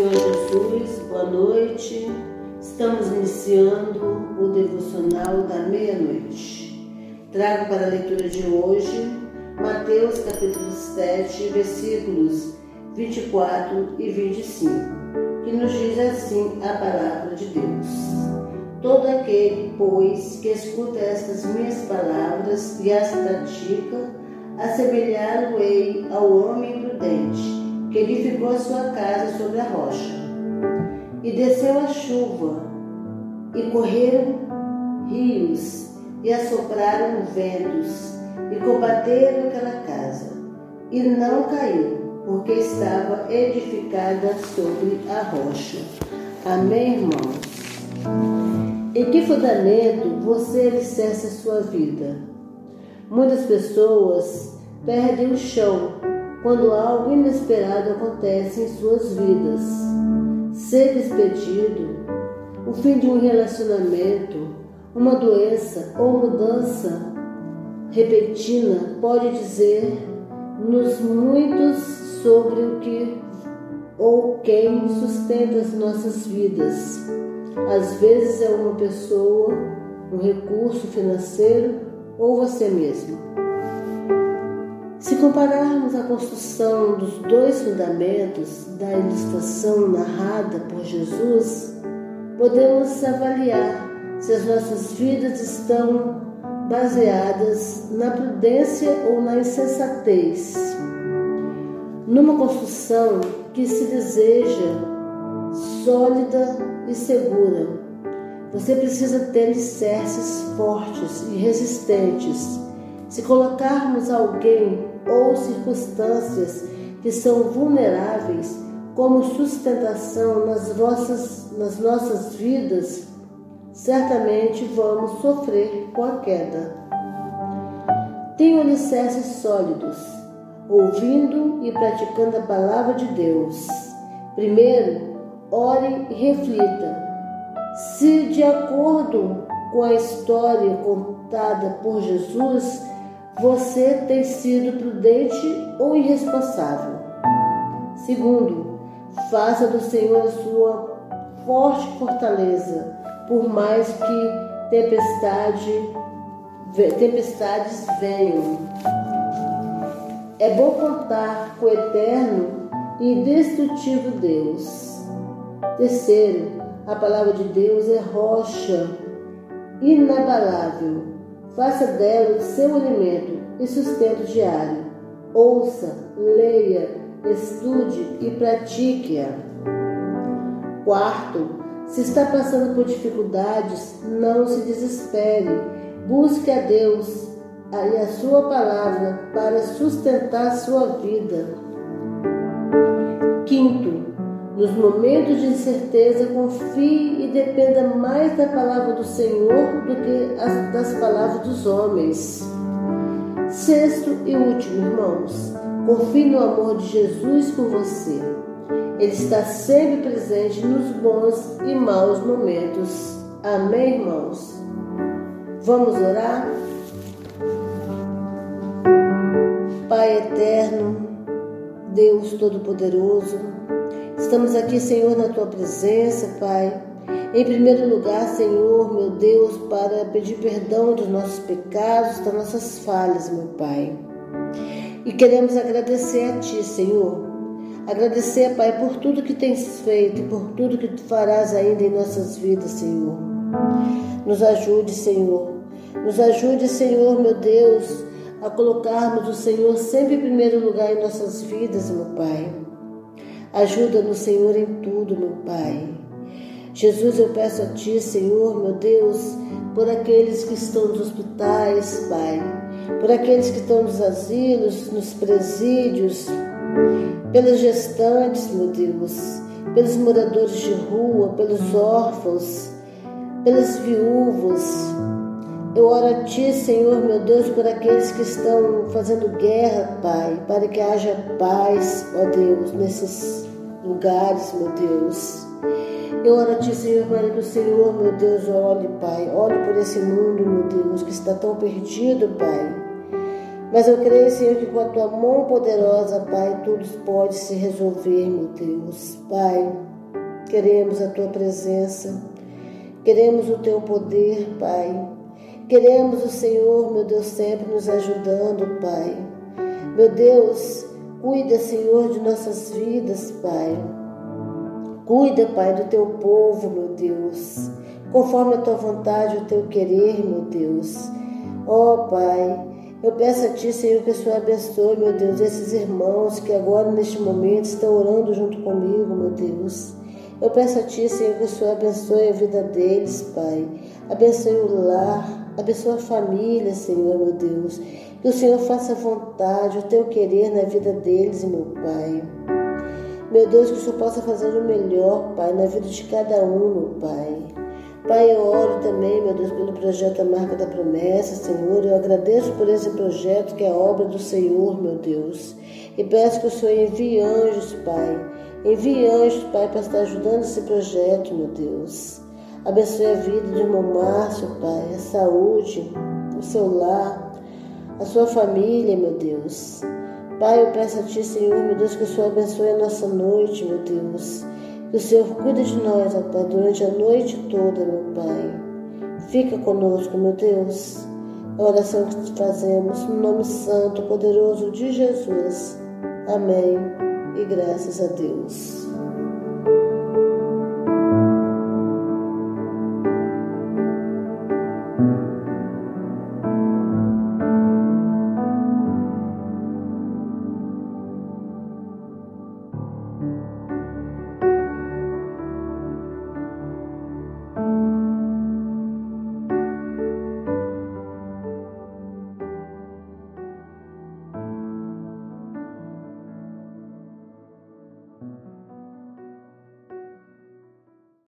Senhor Jesus, boa noite. Estamos iniciando o devocional da meia-noite. Trago para a leitura de hoje Mateus capítulo 7, versículos 24 e 25, que nos diz assim a palavra de Deus. Todo aquele, pois, que escuta estas minhas palavras e as pratica, assemelhá-lo-ei ao homem prudente que edificou a sua casa sobre a rocha. E desceu a chuva, e correram rios, e assopraram ventos, e combateram aquela casa, e não caiu, porque estava edificada sobre a rocha. Amém, irmãos? Em que fundamento você alicerça a sua vida? Muitas pessoas perdem o chão quando algo inesperado acontece em suas vidas. Ser despedido, o fim de um relacionamento, uma doença ou mudança repentina pode dizer-nos muitos sobre o que ou quem sustenta as nossas vidas. Às vezes é uma pessoa, um recurso financeiro ou você mesmo. Compararmos a construção dos dois fundamentos da ilustração narrada por Jesus, podemos avaliar se as nossas vidas estão baseadas na prudência ou na insensatez. Numa construção que se deseja sólida e segura, você precisa ter alicerces fortes e resistentes. Se colocarmos alguém ou circunstâncias que são vulneráveis como sustentação nas nossas, nas nossas vidas, certamente vamos sofrer com a queda. Tenho alicerces sólidos, ouvindo e praticando a palavra de Deus. Primeiro, ore e reflita. Se, de acordo com a história contada por Jesus, você tem sido prudente ou irresponsável? Segundo, faça do Senhor a sua forte fortaleza, por mais que tempestade, tempestades venham. É bom contar com o eterno e indestrutível Deus. Terceiro, a palavra de Deus é rocha inabalável Faça dela seu alimento e sustento diário. Ouça, leia, estude e pratique-a. Quarto, se está passando por dificuldades, não se desespere. Busque a Deus e a sua palavra para sustentar sua vida. Quinto, nos momentos de incerteza, confie e dependa mais da palavra do Senhor do que das palavras dos homens. Sexto e último, irmãos, confie no amor de Jesus por você. Ele está sempre presente nos bons e maus momentos. Amém, irmãos? Vamos orar? Pai eterno, Deus Todo-Poderoso, Estamos aqui, Senhor, na tua presença, Pai. Em primeiro lugar, Senhor, meu Deus, para pedir perdão dos nossos pecados, das nossas falhas, meu Pai. E queremos agradecer a Ti, Senhor. Agradecer, Pai, por tudo que tens feito e por tudo que tu farás ainda em nossas vidas, Senhor. Nos ajude, Senhor. Nos ajude, Senhor, meu Deus, a colocarmos o Senhor sempre em primeiro lugar em nossas vidas, meu Pai. Ajuda-nos, Senhor, em tudo, meu Pai. Jesus, eu peço a Ti, Senhor, meu Deus, por aqueles que estão nos hospitais, Pai, por aqueles que estão nos asilos, nos presídios, pelas gestantes, meu Deus, pelos moradores de rua, pelos órfãos, pelas viúvas. Eu oro a Ti, Senhor, meu Deus, por aqueles que estão fazendo guerra, Pai, para que haja paz, ó Deus, nesses lugares, meu Deus. Eu oro a Ti, Senhor, para que o Senhor, meu Deus, olhe, Pai, olhe por esse mundo, meu Deus, que está tão perdido, Pai. Mas eu creio, Senhor, que com a Tua mão poderosa, Pai, tudo pode se resolver, meu Deus. Pai, Queremos a tua presença, queremos o teu poder, Pai. Queremos o Senhor, meu Deus, sempre nos ajudando, Pai. Meu Deus, cuida, Senhor, de nossas vidas, Pai. Cuida, Pai, do teu povo, meu Deus, conforme a tua vontade, o teu querer, meu Deus. Ó oh, Pai, eu peço a Ti, Senhor, que o Senhor abençoe, meu Deus, esses irmãos que agora, neste momento, estão orando junto comigo, meu Deus. Eu peço a Ti, Senhor, que o Senhor abençoe a vida deles, Pai. Abençoe o lar, abençoe a família, Senhor, meu Deus. Que o Senhor faça vontade, o Teu querer na vida deles, meu Pai. Meu Deus, que o Senhor possa fazer o melhor, Pai, na vida de cada um, meu Pai. Pai, eu oro também, meu Deus, pelo projeto A Marca da Promessa, Senhor. Eu agradeço por esse projeto que é obra do Senhor, meu Deus. E peço que o Senhor envie anjos, Pai Envie anjos, Pai, para estar ajudando esse projeto, meu Deus. Abençoe a vida do irmão Márcio, Pai, a saúde, o seu lar, a sua família, meu Deus. Pai, eu peço a Ti, Senhor, meu Deus, que o Senhor abençoe a nossa noite, meu Deus. Que o Senhor cuide de nós, ó Pai, durante a noite toda, meu Pai. Fica conosco, meu Deus. A oração que fazemos no nome santo, poderoso de Jesus. Amém e graças a Deus.